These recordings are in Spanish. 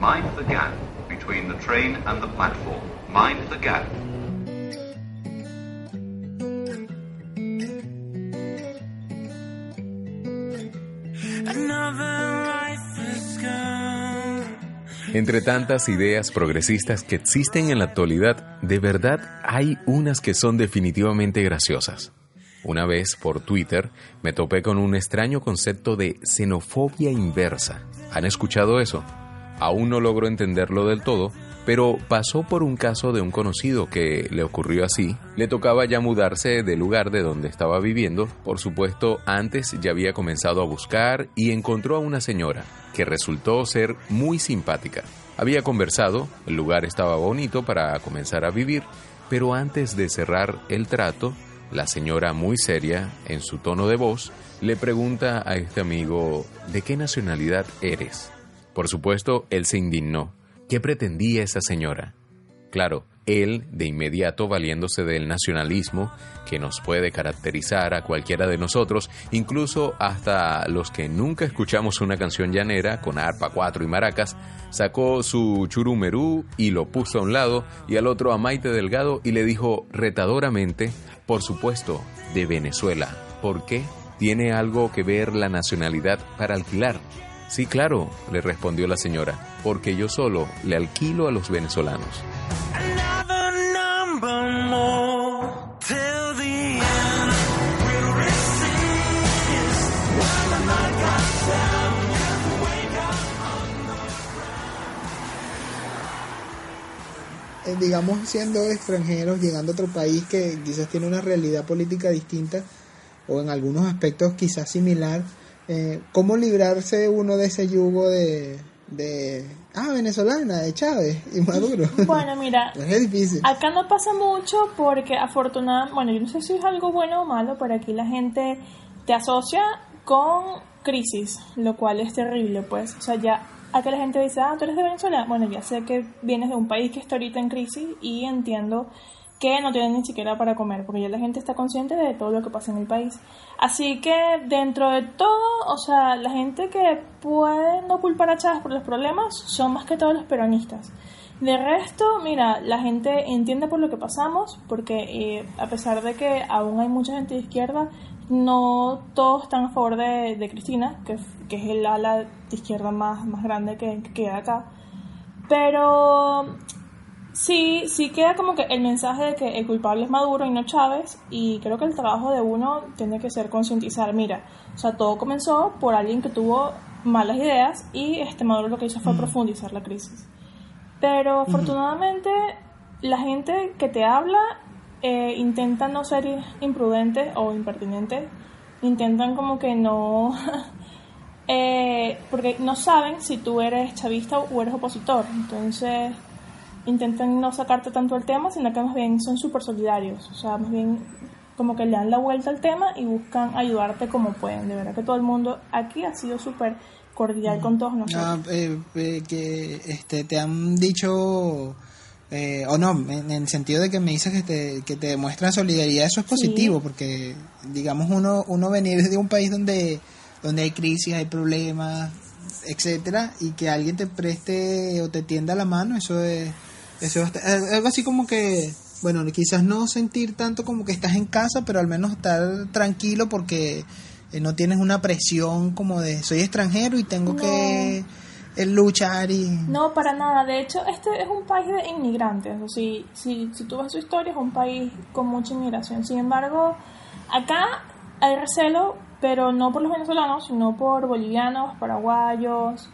Mind the gap between the train and the platform. Mind the gap. Entre tantas ideas progresistas que existen en la actualidad, de verdad hay unas que son definitivamente graciosas. Una vez por Twitter me topé con un extraño concepto de xenofobia inversa. ¿Han escuchado eso? Aún no logro entenderlo del todo, pero pasó por un caso de un conocido que le ocurrió así. Le tocaba ya mudarse del lugar de donde estaba viviendo. Por supuesto, antes ya había comenzado a buscar y encontró a una señora que resultó ser muy simpática. Había conversado, el lugar estaba bonito para comenzar a vivir, pero antes de cerrar el trato, la señora muy seria, en su tono de voz, le pregunta a este amigo, ¿de qué nacionalidad eres? Por supuesto, él se indignó. ¿Qué pretendía esa señora? Claro, él, de inmediato valiéndose del nacionalismo que nos puede caracterizar a cualquiera de nosotros, incluso hasta los que nunca escuchamos una canción llanera con arpa, cuatro y maracas, sacó su churumerú y lo puso a un lado y al otro a Maite Delgado y le dijo retadoramente, por supuesto, de Venezuela. ¿Por qué? ¿Tiene algo que ver la nacionalidad para alquilar? Sí, claro, le respondió la señora, porque yo solo le alquilo a los venezolanos. Eh, digamos, siendo extranjeros, llegando a otro país que quizás tiene una realidad política distinta o en algunos aspectos quizás similar, eh, ¿cómo librarse uno de ese yugo de, de ah, venezolana, de Chávez y Maduro? Bueno, mira, es difícil. acá no pasa mucho porque afortunadamente, bueno, yo no sé si es algo bueno o malo, pero aquí la gente te asocia con crisis, lo cual es terrible, pues, o sea, ya acá la gente dice, ah, tú eres de Venezuela, bueno, ya sé que vienes de un país que está ahorita en crisis y entiendo que no tienen ni siquiera para comer, porque ya la gente está consciente de todo lo que pasa en el país. Así que dentro de todo, o sea, la gente que puede no culpar a Chávez por los problemas son más que todos los peronistas. De resto, mira, la gente entiende por lo que pasamos, porque eh, a pesar de que aún hay mucha gente de izquierda, no todos están a favor de, de Cristina, que, que, es el ala de izquierda más, más grande que, que queda acá. Pero Sí, sí queda como que el mensaje de que el culpable es Maduro y no Chávez y creo que el trabajo de uno tiene que ser concientizar, mira, o sea, todo comenzó por alguien que tuvo malas ideas y este Maduro lo que hizo fue profundizar la crisis. Pero afortunadamente la gente que te habla eh, intenta no ser imprudente o impertinente, intentan como que no... eh, porque no saben si tú eres chavista o eres opositor, entonces intentan no sacarte tanto el tema, sino que más bien son súper solidarios, o sea, más bien como que le dan la vuelta al tema y buscan ayudarte como pueden. De verdad que todo el mundo aquí ha sido súper cordial con todos nosotros. Ah, eh, eh, que este, te han dicho, eh, o no, en, el sentido de que me dices que te, que te demuestran solidaridad, eso es positivo, porque digamos uno, uno venir de un país donde, donde hay crisis, hay problemas, etcétera, y que alguien te preste o te tienda la mano, eso es eso es algo así como que, bueno, quizás no sentir tanto como que estás en casa, pero al menos estar tranquilo porque eh, no tienes una presión como de soy extranjero y tengo que eh, luchar y... No, para nada. De hecho, este es un país de inmigrantes. O si, si, si tú ves su historia, es un país con mucha inmigración. Sin embargo, acá hay recelo, pero no por los venezolanos, sino por bolivianos, paraguayos,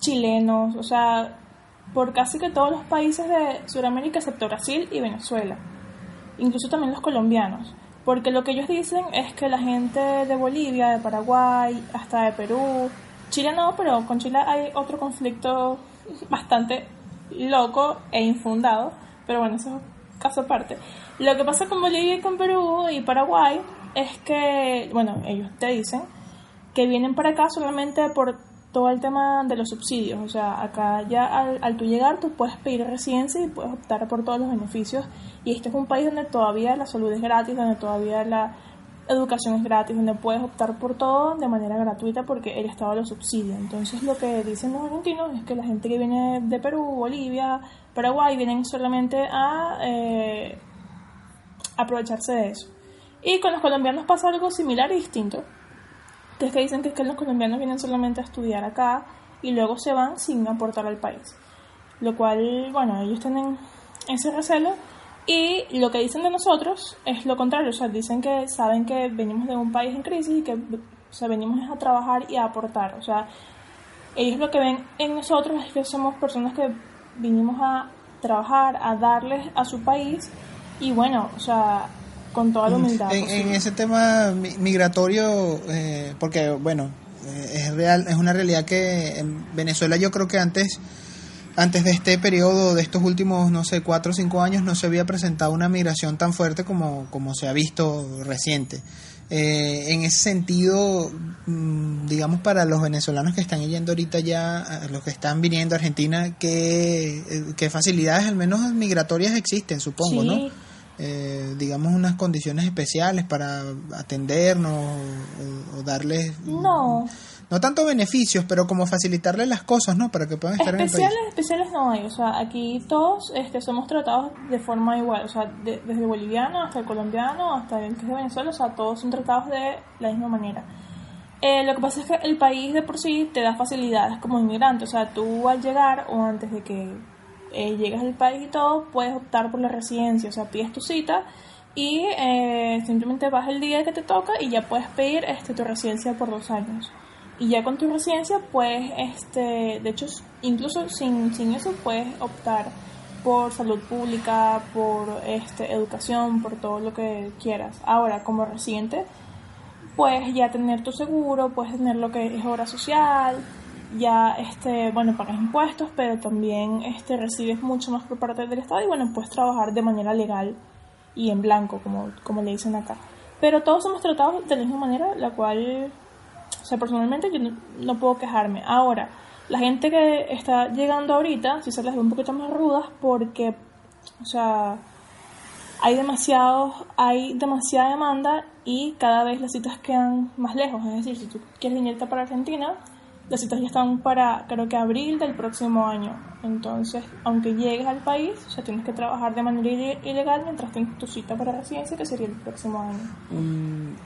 chilenos. O sea, por casi que todos los países de Sudamérica excepto Brasil y Venezuela, incluso también los colombianos, porque lo que ellos dicen es que la gente de Bolivia, de Paraguay, hasta de Perú, Chile no, pero con Chile hay otro conflicto bastante loco e infundado, pero bueno, eso es caso aparte. Lo que pasa con Bolivia y con Perú y Paraguay es que, bueno, ellos te dicen que vienen para acá solamente por todo el tema de los subsidios. O sea, acá ya al, al tu llegar tú puedes pedir residencia y puedes optar por todos los beneficios. Y este es un país donde todavía la salud es gratis, donde todavía la educación es gratis, donde puedes optar por todo de manera gratuita porque el Estado lo subsidia. Entonces lo que dicen los argentinos es que la gente que viene de Perú, Bolivia, Paraguay, vienen solamente a eh, aprovecharse de eso. Y con los colombianos pasa algo similar y distinto. Que es que dicen que, es que los colombianos vienen solamente a estudiar acá y luego se van sin aportar al país. Lo cual, bueno, ellos tienen ese recelo y lo que dicen de nosotros es lo contrario, o sea, dicen que saben que venimos de un país en crisis y que o sea, venimos a trabajar y a aportar. O sea, ellos lo que ven en nosotros es que somos personas que vinimos a trabajar, a darles a su país y bueno, o sea, con toda la humildad. En, en ese tema mi- migratorio, eh, porque bueno, eh, es real, es una realidad que en Venezuela yo creo que antes, antes de este periodo, de estos últimos, no sé, cuatro o cinco años, no se había presentado una migración tan fuerte como, como se ha visto reciente. Eh, en ese sentido, mm, digamos, para los venezolanos que están yendo ahorita ya, los que están viniendo a Argentina, ¿qué, eh, qué facilidades, al menos migratorias, existen, supongo, Sí. ¿no? Eh, digamos, unas condiciones especiales para atendernos o, o darles, No, no tanto beneficios, pero como facilitarles las cosas, ¿no? Para que puedan estar especiales, en el país. especiales no hay, o sea, aquí todos este, somos tratados de forma igual, o sea, de- desde el boliviano hasta el colombiano, hasta el que es de Venezuela, o sea, todos son tratados de la misma manera. Eh, lo que pasa es que el país de por sí te da facilidades como inmigrante, o sea, tú al llegar o antes de que eh, llegues al país y todo, puedes optar por la residencia, o sea, pides tu cita y eh, simplemente vas el día que te toca y ya puedes pedir este, tu residencia por dos años. Y ya con tu residencia, pues, este, de hecho, incluso sin, sin eso puedes optar por salud pública, por este, educación, por todo lo que quieras. Ahora, como residente, puedes ya tener tu seguro, puedes tener lo que es obra social, ya este, bueno, pagas impuestos, pero también este recibes mucho más por parte del Estado y bueno, puedes trabajar de manera legal y en blanco, como, como le dicen acá. Pero todos somos tratados de la misma manera, la cual, o sea, personalmente yo no, puedo quejarme. Ahora, la gente que está llegando ahorita, si se las ve un poquito más rudas, porque, o sea, hay demasiados, hay demasiada demanda y cada vez las citas quedan más lejos. Es decir, si tú quieres venirte para Argentina, las citas ya están para, creo que abril del próximo año. Entonces, aunque llegues al país, sea, tienes que trabajar de manera ile- ilegal mientras tienes tu cita para residencia, que sería el próximo año.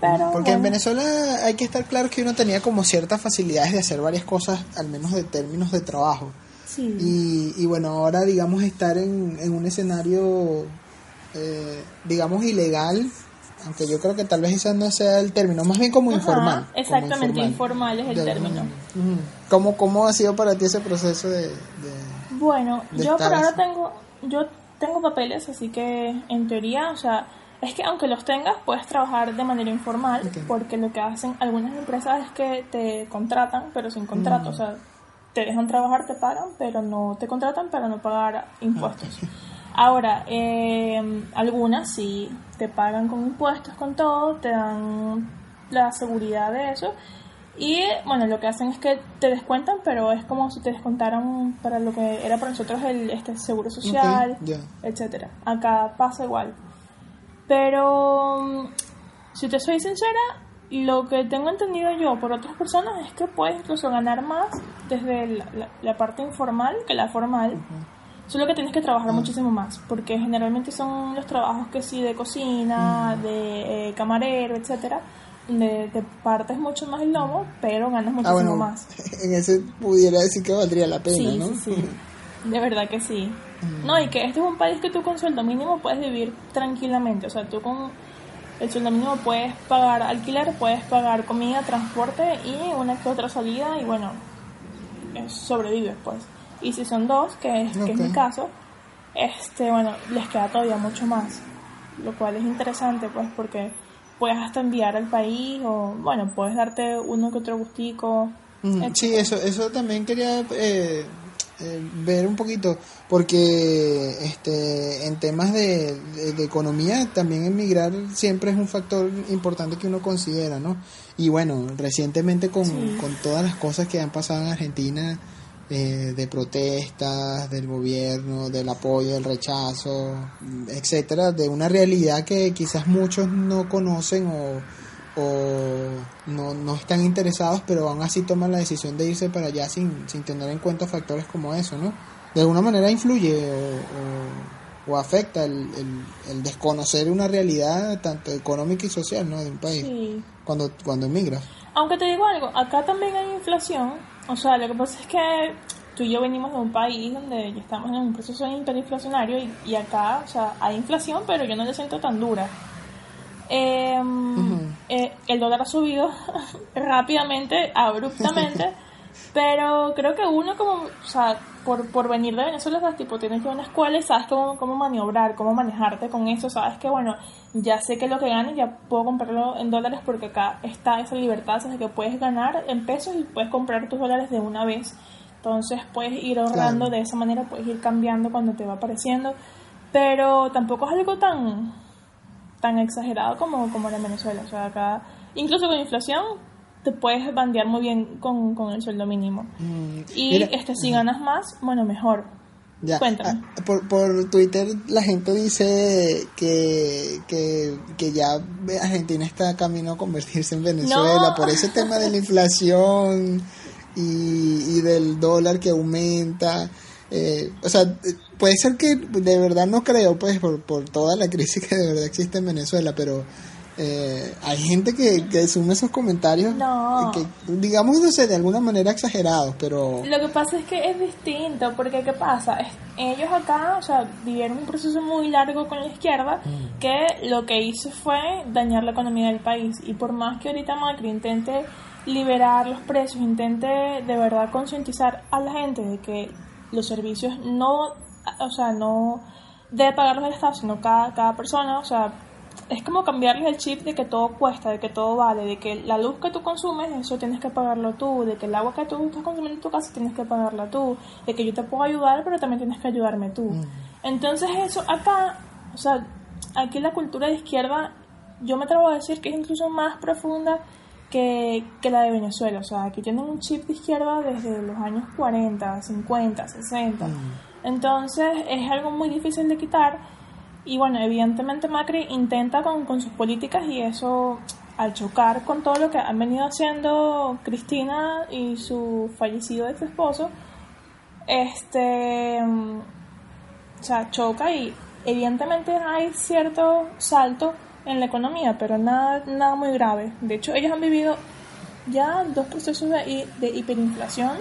Pero, Mm, Porque en. Venezuela hay que estar claro que uno tenía como ciertas facilidades de hacer varias cosas, al menos de términos de trabajo. Sí. Y, y bueno, ahora digamos estar en, en un escenario, eh, digamos, ilegal, aunque yo creo que tal vez ese no sea el término, más bien como Ajá, informal. como exactamente, informal es el de término. Ujú. ¿Cómo, ¿Cómo ha sido para ti ese proceso de...? de- Bueno, de yo por ahora así. tengo, yo tengo papeles, así que en teoría, o sea, es que aunque los tengas, puedes trabajar de manera informal, porque lo que hacen algunas empresas es que te contratan, pero sin contrato, Mm. o sea, te dejan trabajar, te pagan, pero no te contratan para no pagar impuestos. Ahora, eh, algunas sí te pagan con impuestos, con todo, te dan la seguridad de eso. Y bueno, lo que hacen es que te descuentan, pero es como si te descontaran para lo que era para nosotros el este seguro social, Ok, ya. etcétera. Acá pasa igual. Pero mm, si te soy sincera, lo que tengo entendido yo por otras personas es que puedes incluso ganar más desde la, la- la parte informal que la formal. Solo que tienes que trabajar muchísimo más, porque generalmente son los trabajos que sí de cocina, de eh, camarero, etcétera, donde te partes mucho más el lomo, pero ganas Ah, muchísimo bueno, más. en ese pudiera decir que valdría la pena, Sí, ¿no? sí, sí. De verdad que sí. No, y que este es un país que tú con sueldo mínimo puedes vivir tranquilamente. O sea, tú con el sueldo mínimo puedes pagar alquiler, puedes pagar comida, transporte y una que otra salida y bueno, eh, sobrevives pues. Y si son dos, que es, que es mi caso, este, bueno, les queda todavía mucho más. Lo cual es interesante pues porque puedes hasta enviar al país o bueno, puedes darte uno que otro gustico Mm, Sí, eso, eso también quería eh, eh, ver un poquito, porque este, en temas de, de- de economía también emigrar siempre es un factor importante que uno considera, ¿no? Y bueno, recientemente con, con todas las cosas que han pasado en Argentina, eh, de protestas del gobierno, del apoyo, del rechazo, etcétera, de una realidad que quizás muchos no conocen o, o no, no están interesados, pero aún así toman la decisión de irse para allá sin, sin tener en cuenta factores como eso, ¿no? De alguna manera influye o, o- o afecta el, el, el desconocer una realidad tanto económica y social, ¿no? De un país Sí. cuando, cuando emigras. Aunque te digo algo, acá también hay inflación. O sea, lo que pasa es que tú y yo venimos de un país donde ya estamos en un proceso hiperinflacionario y, y acá, o sea, hay inflación, pero yo no la siento tan dura. Eh, eh, el dólar ha subido rápidamente, abruptamente, pero creo que uno como, o sea, por, por venir de Venezuela, sabes, tipo, tienes que ir a una escuela y sabes cómo, cómo maniobrar, cómo manejarte con eso, sabes que, bueno, ya sé que lo que gane ya puedo comprarlo en dólares porque acá está esa libertad, sabes que puedes ganar en pesos y puedes comprar tus dólares de una vez. Entonces puedes ir ahorrando Claro. de esa manera, puedes ir cambiando cuando te va apareciendo, pero tampoco es algo tan tan exagerado como, como era en Venezuela. O sea, acá, incluso con inflación, te puedes bandear muy bien con, con el sueldo mínimo. Mm, Y mira, este si ganas más, bueno, mejor. Ya. Cuéntame. Ah, Por, por Twitter la gente dice que, que, que ya Argentina está camino a convertirse en Venezuela No. por ese tema de la inflación y, y del dólar que aumenta. Eh, o sea, puede ser que de verdad no creo, pues, por, por toda la crisis que de verdad existe en Venezuela, pero eh, hay gente que, que asume esos comentarios No. que, digamos, no sé, de alguna manera exagerados, pero... Lo que pasa es que es distinto, porque ¿qué pasa? Ellos acá, o sea, vivieron un proceso muy largo con la izquierda que lo que hizo fue dañar la economía del país. Y por más que ahorita Macri intente liberar los precios, intente de verdad concientizar a la gente de que los servicios no, o sea, no debe pagarlos el Estado, sino cada, cada persona, o sea, es como cambiarles el chip de que todo cuesta, de que todo vale, de que la luz que tú consumes, eso tienes que pagarlo tú, de que el agua que tú estás consumiendo en tu casa tienes que pagarla tú, de que yo te puedo ayudar, pero también tienes que ayudarme tú. Entonces eso acá, o sea, aquí la cultura de izquierda, yo me atrevo a decir que es incluso más profunda que, que la de Venezuela. O sea, aquí tienen un chip de izquierda desde los años 40, 50, 60. Entonces es algo muy difícil de quitar. Y bueno, evidentemente Macri intenta con, con sus políticas y eso al chocar con todo lo que han venido haciendo Cristina y su fallecido ex esposo, este, o sea, choca y evidentemente hay cierto salto en la economía, pero nada, nada muy grave. De hecho, ellos han vivido ya dos procesos de, de hiperinflación,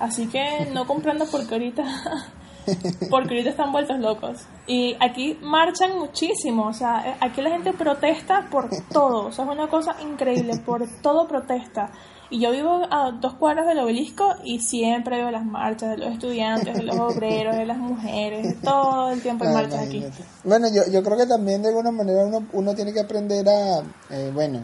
así que no comprendo por qué ahorita, porque ahorita están vueltos locos. Y aquí marchan muchísimo, o sea, eh, aquí la gente protesta por todo, o sea, es una cosa increíble, por todo protesta. Y yo vivo a dos cuadras del obelisco y siempre veo las marchas de los estudiantes, de los obreros, de las mujeres, todo el tiempo hay Ah, marchas aquí. Bueno, yo, yo creo que también de alguna manera uno, uno tiene que aprender a, eh, bueno,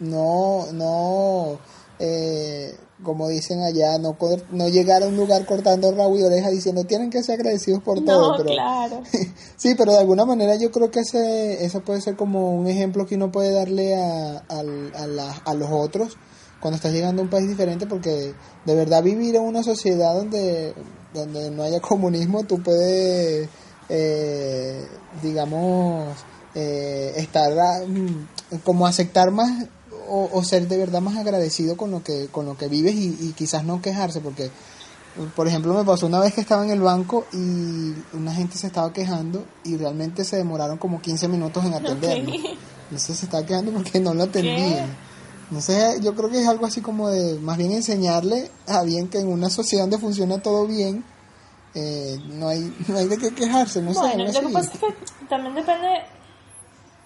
no, no, eh, como dicen allá, no, no llegar a un lugar cortando rabo y oreja diciendo tienen que ser agradecidos por todo. Pero, claro. sí, pero de alguna manera yo creo que ese, eso puede ser como un ejemplo que uno puede darle a, a, la- a los otros cuando estás llegando a un país diferente, porque de verdad vivir en una sociedad donde, donde no haya comunismo, tú puedes, eh, digamos, eh, estar ah, mm, como aceptar más o, o ser de verdad más agradecido con lo que con lo que vives y, y quizás no quejarse porque por ejemplo, me pasó una vez que estaba en el banco y una gente se estaba quejando y realmente se demoraron como 15 minutos en atenderlo. Ok. Entonces se estaba quejando porque no lo atendían. Sé, yo creo que es algo así como de más bien enseñarle a bien que en una sociedad donde funciona todo bien, eh, no hay no hay de qué quejarse, no sé. Bueno, algo lo que pasa es que también depende.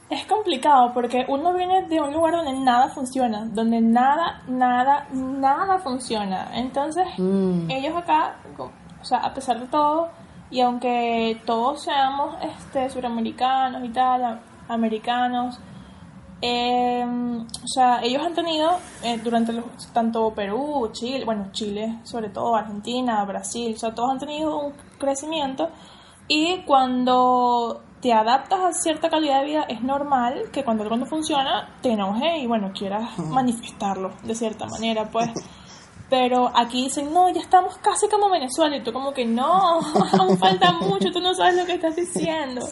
Es complicado porque uno viene de un lugar donde nada funciona, donde nada, nada, nada funciona. Entonces, Mm. ellos acá, o sea, a pesar de todo, y aunque todos seamos este, suramericanos y tal, americanos, Eh, o sea, ellos han tenido eh, durante los, tanto Perú, Chile, bueno, Chile, sobre todo Argentina, Brasil, o sea, todos han tenido un crecimiento y cuando te adaptas a cierta calidad de vida es normal que cuando algo no funciona te enoje y bueno, quieras manifestarlo de cierta manera, pues. Pero aquí dicen, no, ya estamos casi como Venezuela y tú como que no, aún falta mucho, tú no sabes lo que estás diciendo.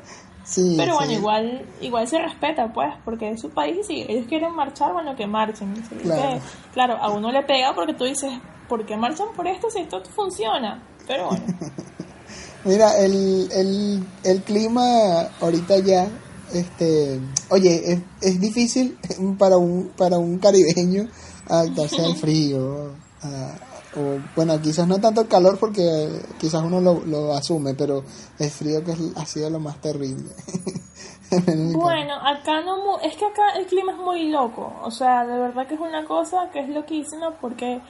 Sí, Pero bueno, sí. igual igual se respeta, pues, porque es su país y si ellos quieren marchar, bueno, que marchen. Sí, Claro. que, claro, a uno le pega porque tú dices, ¿por qué marchan por esto si esto funciona? Pero bueno, Mira, el, el, el clima ahorita ya, este, oye, es, es difícil para un, para un caribeño adaptarse al frío. a- o, bueno, quizás no tanto el calor porque quizás uno lo, lo asume, pero el frío que es- ha sido lo más terrible. Bueno, acá no, es que acá el clima es muy loco, o sea, de verdad que es una cosa que es loquísima porque,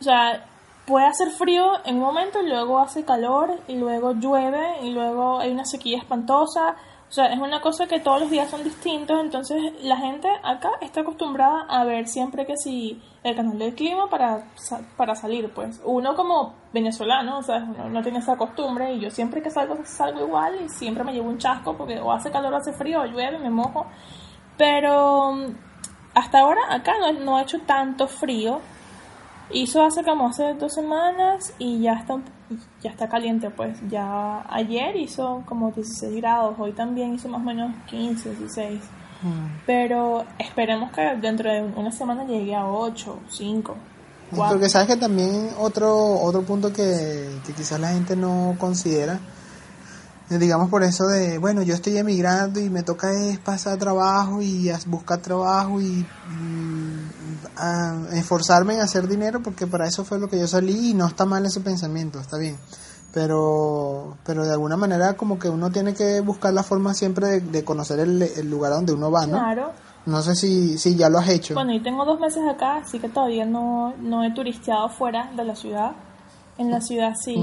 o sea, puede hacer frío en un momento y luego hace calor y luego llueve y luego hay una sequía espantosa. O sea, es una cosa que todos los días son distintos, entonces la gente acá está acostumbrada a ver siempre que si el canal del clima para, para salir, pues. Uno como venezolano, o sea, no tiene esa costumbre y yo siempre que salgo salgo igual y siempre me llevo un chasco porque o hace calor o hace frío o llueve, me mojo. Pero mm, hasta ahora acá no, no ha hecho tanto frío. Hizo hace como hace dos semanas y ya está, ya está caliente, pues ya ayer hizo como 16 grados, hoy también hizo más o menos 15, 16. Pero esperemos que dentro de una semana llegue a 8, 5, 4. Porque sabes que también otro otro punto que, que quizás la gente no considera, eh, digamos por eso de, bueno, yo estoy emigrando y me toca es pasar trabajo y buscar trabajo y mm, a- esforzarme en hacer dinero porque para eso fue lo que yo salí y no está mal ese pensamiento, está bien. Pero, pero de alguna manera como que uno tiene que buscar la forma siempre de, de conocer el, el lugar donde uno va, ¿no? Claro. No sé si, si ya lo has hecho. Bueno, y tengo dos meses acá, así que todavía no, no he turisteado fuera de la ciudad. En la ciudad sí.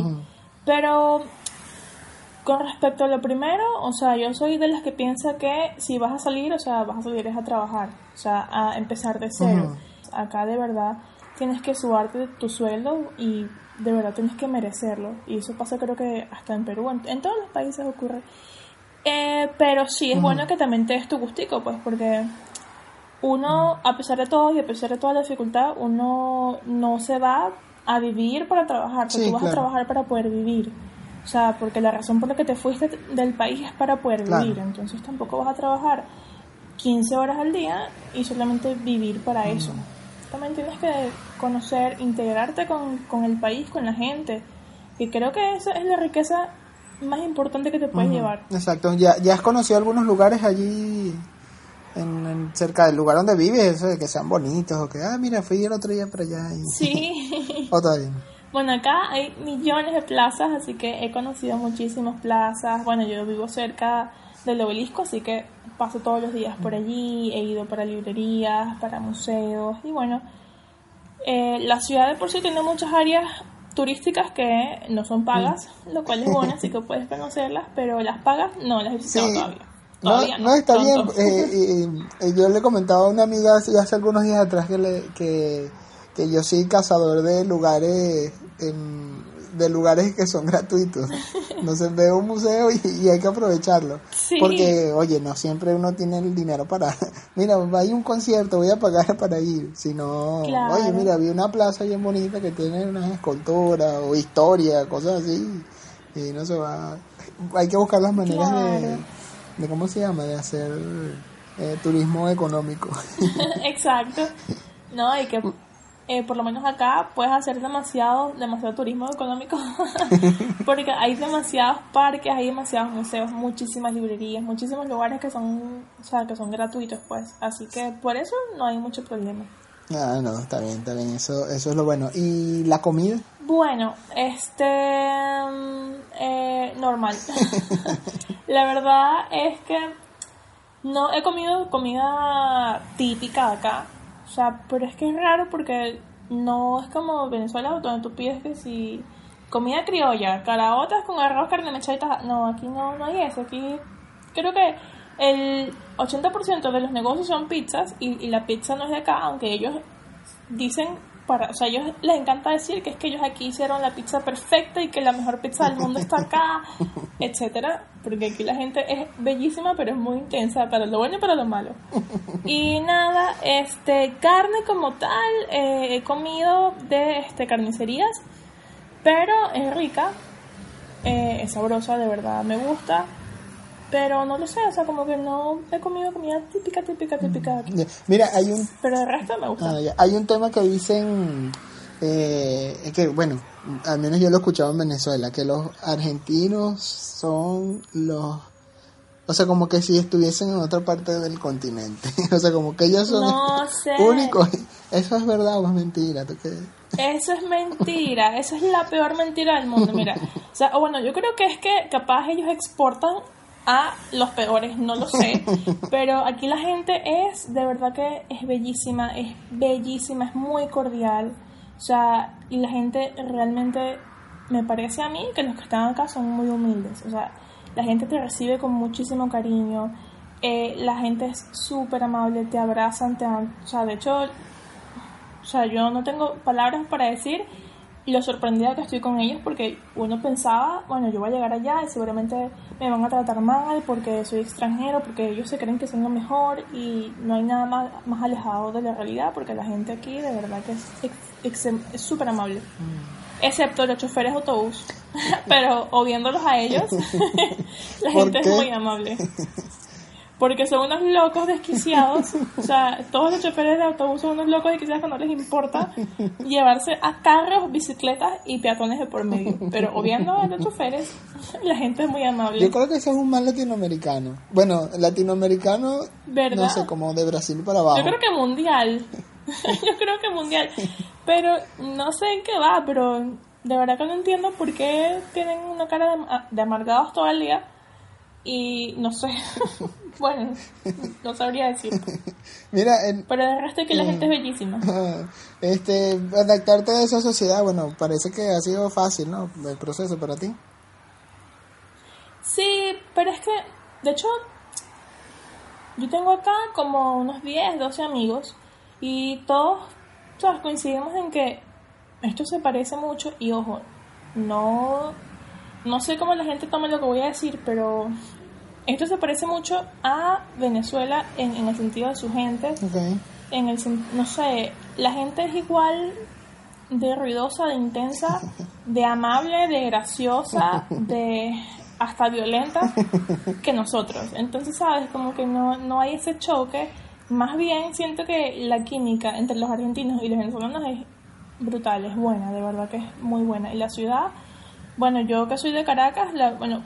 Pero con respecto a lo primero, o sea, yo soy de las que piensa que si vas a salir, o sea, vas a salir es a trabajar, o sea, a empezar de cero. Acá de verdad tienes que subarte tu sueldo y de verdad tienes que merecerlo. Y eso pasa creo que hasta en Perú, en, en todos los países ocurre. Eh, pero sí es bueno que también te des tu gustico, pues, porque uno, a pesar de todo y a pesar de toda la dificultad, uno no se va a vivir para trabajar, Sí, tú vas claro. a trabajar para poder vivir. O sea, porque la razón por la que te fuiste del país es para poder Claro. vivir, entonces tampoco vas a trabajar 15 horas al día y solamente vivir para eso. También tienes que conocer, integrarte con, con el país, con la gente, y creo que esa es la riqueza más importante que te puedes llevar. Exacto, ya, ya has conocido algunos lugares allí en, en- cerca del lugar donde vives, eso de que sean bonitos o que, ah, mira, fui el otro día para allá y... Sí. O todavía no. Bueno, acá hay millones de plazas, así que he conocido muchísimas plazas. Bueno, yo vivo cerca del obelisco, así que paso todos los días por allí. He ido para librerías, para museos y bueno, eh, la ciudad de por sí tiene muchas áreas turísticas que no son pagas, lo cual es bueno, así que puedes conocerlas, pero las pagas no las he visitado Sí. todavía. No, no, está bien. eh, eh, eh, yo le comentaba a una amiga hace, hace algunos días atrás que, le- que, que yo soy cazador de lugares em, de lugares que son gratuitos. Entonces veo un museo y, y hay que aprovecharlo. Sí. Porque, oye, no siempre uno tiene el dinero para... Mira, hay un concierto, voy a pagar para ir. Si no, Claro. oye, mira, vi una plaza bien bonita que tiene unas esculturas o historia, cosas así. Y no se va... Hay que buscar las maneras de Claro. de cómo se llama de hacer eh, turismo económico Exacto. No, y que eh, por lo menos acá puedes hacer demasiado, demasiado turismo económico. Porque hay demasiados parques, hay demasiados museos, muchísimas librerías, muchísimos lugares que son, o sea, que son gratuitos, pues. Así que por eso no hay mucho problema. ah no está bien está bien eso eso es lo bueno y la comida Bueno, este mm, eh, normal. La verdad es que no he comido comida típica de acá. O sea, pero es que es raro porque no es como Venezuela donde tú pides que si comida criolla, caraotas con arroz, carne mechada No, aquí no, no hay eso. Aquí creo que el 80% de los negocios son pizzas y, y la pizza no es de acá, aunque ellos dicen para, o sea, ellos les encanta decir que es que ellos aquí hicieron la pizza perfecta y que la mejor pizza del mundo está acá, etcétera, porque aquí la gente es bellísima, pero es muy intensa para lo bueno y para lo malo. Y nada, este carne como tal eh, he comido de este carnicerías, pero es rica, eh, es sabrosa, de verdad me gusta. Pero no lo sé, o sea, como que no he comido comida típica, típica, típica. aquí. Ya. Mira, hay un Pero el resto me gusta. Ah. Hay un tema que dicen, eh, es que bueno, al menos yo lo he escuchado en Venezuela, que los argentinos son los, o sea, como que si estuviesen en otra parte del continente, o sea, como que ellos son No sé. únicos. ¿Eso es verdad o es mentira? ¿Tú qué? Eso es mentira, eso es la peor mentira del mundo, mira. O sea, o bueno, yo creo que es que capaz ellos exportan a los peores, no lo sé, pero aquí la gente es, de verdad que es bellísima, es bellísima, es muy cordial, o sea, y la gente realmente, me parece a mí que los que están acá son muy humildes, o sea, la gente te recibe con muchísimo cariño, eh, la gente es súper amable, te abrazan, te dan, o sea, de hecho, o sea, yo no tengo palabras para decir lo sorprendida que estoy con ellos porque uno pensaba, bueno, yo voy a llegar allá y seguramente me van a tratar mal porque soy extranjero, porque ellos se creen que son lo mejor y no hay nada más, más alejado de la realidad porque la gente aquí de verdad que es súper amable. Excepto los choferes de autobús, pero o viéndolos a ellos, la ¿Por gente es muy amable. Porque son unos locos desquiciados. O sea, todos los choferes de autobús son unos locos desquiciados que no les importa llevarse a carros, bicicletas y peatones de por medio. Pero obviando a los choferes, la gente es muy amable. Yo creo que eso es un mal latinoamericano. Bueno, latinoamericano, ¿Verdad? no sé, como de Brasil para abajo. Yo creo que mundial. Yo creo que mundial. Pero no sé en qué va, pero de verdad que no entiendo por qué tienen una cara de, de amargados todo el día. Y no sé. bueno, no sabría decir. Mira, en- Pero de resto que la gente es bellísima. este, adaptarte a esa sociedad, bueno, parece que ha sido fácil, ¿no? El proceso para ti. Sí, pero es que, de hecho, yo tengo acá como unos 10, 12 amigos y todos ¿sabes? coincidimos en que esto se parece mucho y ojo, no, no sé cómo la gente toma lo que voy a decir, pero esto se parece mucho a Venezuela en, en el sentido de su gente, en el no sé, la gente es igual de ruidosa, de intensa, de amable, de graciosa, de hasta violenta que nosotros. Entonces, sabes, como que no, no hay ese choque. Más bien siento que la química entre los argentinos y los venezolanos es brutal, es buena, de verdad que es muy buena. Y la ciudad, bueno, yo que soy de Caracas, la, bueno,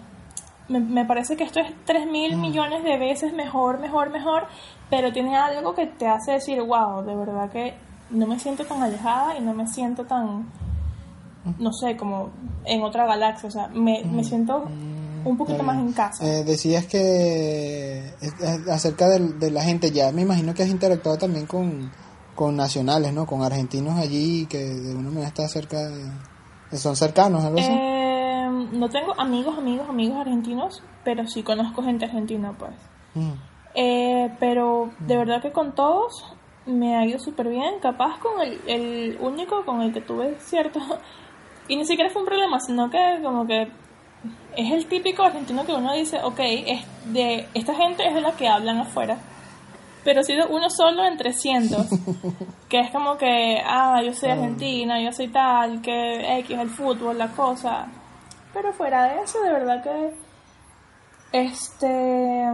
me, me parece que esto es 3 mil millones de veces mejor, mejor, mejor, pero tiene algo que te hace decir, wow, de verdad que no me siento tan alejada y no me siento tan, no sé, como en otra galaxia, o sea, me, me siento un poquito más en casa. Eh, decías que acerca de, la gente, ya me imagino que has interactuado también con, con nacionales, ¿no? Con argentinos allí que de una manera está cerca, de- son cercanos, algo así. Eh, no tengo amigos, amigos, amigos argentinos, pero sí conozco gente argentina, pues. Mm. Eh, pero de verdad que con todos me ha ido súper bien. Capaz con el, el único con el que tuve cierto. Y ni siquiera fue un problema, sino que como que es el típico argentino que uno dice, ok, es de esta gente es de la que hablan afuera. Pero ha sido uno solo en 300. que es como que, ah, yo soy argentina, yo soy tal, que X, el fútbol, la cosa. Pero fuera de eso, de verdad que. Este.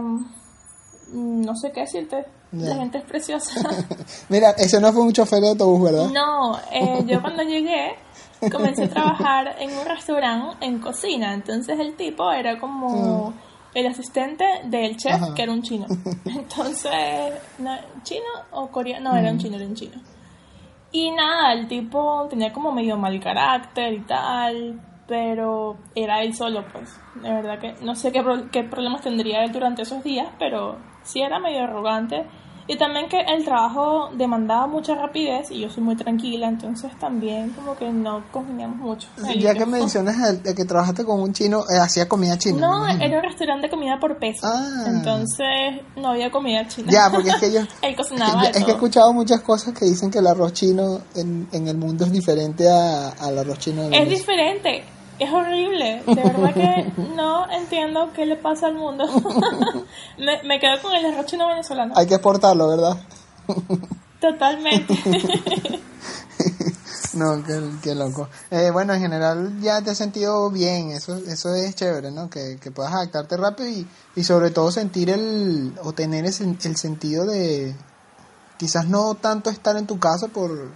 mm, No sé qué decirte. La gente es preciosa. Mira, ese no fue un chofer de autobús, ¿verdad? No, eh, yo cuando llegué comencé a trabajar en un restaurante en cocina, entonces el tipo era como el asistente del chef, Ajá. que era un chino. Entonces, no, ¿chino o coreano? No, era un chino, era un chino. Y nada, el tipo tenía como medio mal carácter y tal, pero era él solo, pues. De verdad que no sé qué, qué problemas tendría él durante esos días, pero sí era medio arrogante. Y también que el trabajo demandaba mucha rapidez y yo soy muy tranquila, entonces también como que no congeniamos mucho. ya que mencionas el, que trabajaste con un chino, eh, hacía comida china. No, era un restaurante de comida por peso. Ah. Entonces no había comida china. Ya, porque es que yo... Él cocinaba. es que he escuchado muchas cosas que dicen que el arroz chino en, en el mundo es diferente a, al arroz chino Es diferente es horrible. De verdad que no entiendo qué le pasa al mundo. me, me, quedo con el arroz chino venezolano. Hay que exportarlo, ¿verdad? Totalmente. no, qué, loco. Eh, bueno, en general ya te has sentido bien, eso eso es chévere, ¿no? Que, que puedas adaptarte rápido y, y sobre todo sentir el, o tener el, el sentido de, quizás no tanto estar en tu casa por,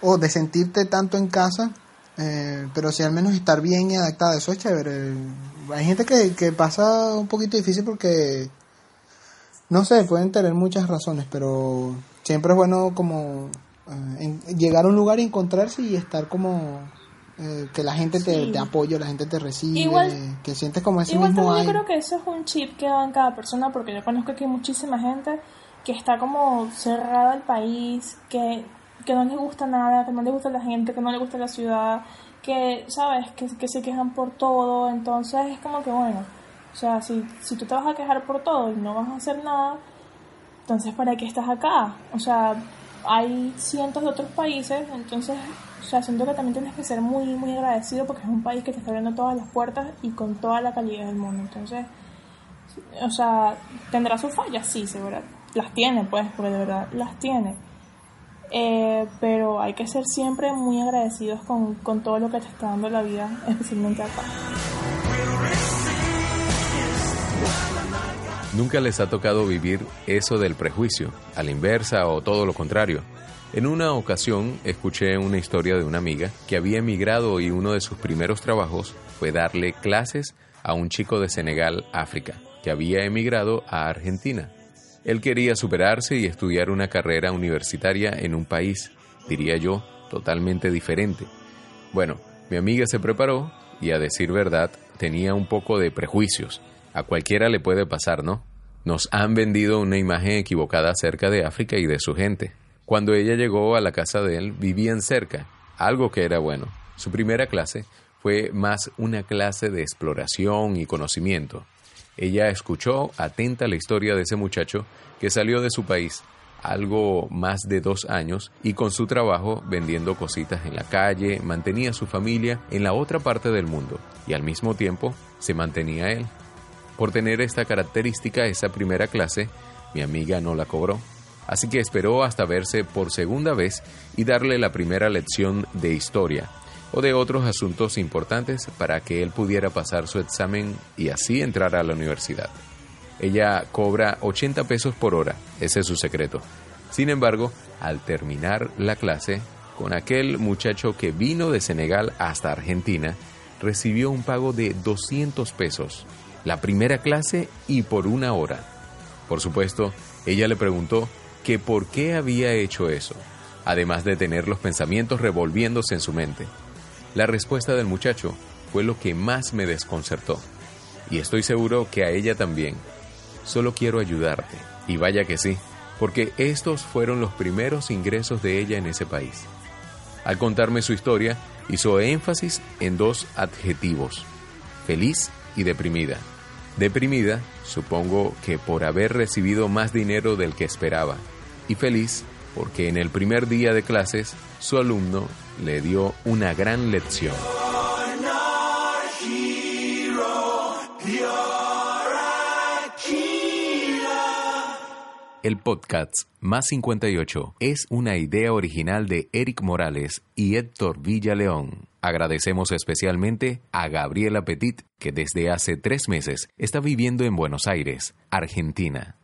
o de sentirte tanto en casa, eh, pero sí al menos estar bien y adaptada, eso es chévere. Hay gente que, que pasa un poquito difícil porque, no sé, pueden tener muchas razones, pero siempre es bueno como eh, llegar a un lugar y encontrarse y estar como eh, que la gente te, te apoye, la gente te recibe, que sientes como ese igual mismo Yo creo que eso es un chip que va en cada persona porque yo conozco que hay muchísima gente que está como cerrada al país, que que no les gusta nada, que no les gusta la gente, que no les gusta la ciudad, que, ¿sabes? Que, se quejan por todo. Entonces es como que, bueno, o sea, si, si tú te vas a quejar por todo y no vas a hacer nada, entonces ¿para qué estás acá? O sea, hay cientos de otros países, entonces, o sea, siento que también tienes que ser muy, muy agradecido porque es un país que te está abriendo todas las puertas y con toda la calidad del mundo. Entonces, o sea, ¿tendrá sus fallas? Sí, seguro. Las tiene, pues, porque de verdad las tiene eh, pero hay que ser siempre muy agradecidos con, con todo lo que te está dando la vida, especialmente acá. Nunca les ha tocado vivir eso del prejuicio, a la inversa o todo lo contrario. En una ocasión escuché una historia de una amiga que había emigrado y uno de sus primeros trabajos fue darle clases a un chico de Senegal, África, que había emigrado a Argentina. Él quería superarse y estudiar una carrera universitaria en un país, diría yo, totalmente diferente. Bueno, mi amiga se preparó y a decir verdad tenía un poco de prejuicios. A cualquiera le puede pasar, ¿no? Nos han vendido una imagen equivocada acerca de África y de su gente. Cuando ella llegó a la casa de él, vivían cerca, algo que era bueno. Su primera clase fue más una clase de exploración y conocimiento. Ella escuchó atenta la historia de ese muchacho que salió de su país algo más de dos años y con su trabajo vendiendo cositas en la calle mantenía a su familia en la otra parte del mundo y al mismo tiempo se mantenía él. Por tener esta característica, esa primera clase, mi amiga no la cobró, así que esperó hasta verse por segunda vez y darle la primera lección de historia, o de otros asuntos importantes para que él pudiera pasar su examen y así entrar a la universidad. Ella cobra 80 pesos por hora, ese es su secreto. Sin embargo, al terminar la clase, con aquel muchacho que vino de Senegal hasta Argentina, recibió un pago de 200 pesos, la primera clase y por una hora. Por supuesto, ella le preguntó que por qué había hecho eso, además de tener los pensamientos revolviéndose en su mente. La respuesta del muchacho fue lo que más me desconcertó. Y estoy seguro que a ella también. Solo quiero ayudarte. Y vaya que sí, porque estos fueron los primeros ingresos de ella en ese país. Al contarme su historia, hizo énfasis en dos adjetivos, feliz y deprimida. Deprimida, supongo que por haber recibido más dinero del que esperaba, y feliz porque en el primer día de clases su alumno le dio una gran lección. El podcast Más 58 es una idea original de Eric Morales y Héctor Villaleón. Agradecemos especialmente a Gabriela Petit, que desde hace tres meses está viviendo en Buenos Aires, Argentina.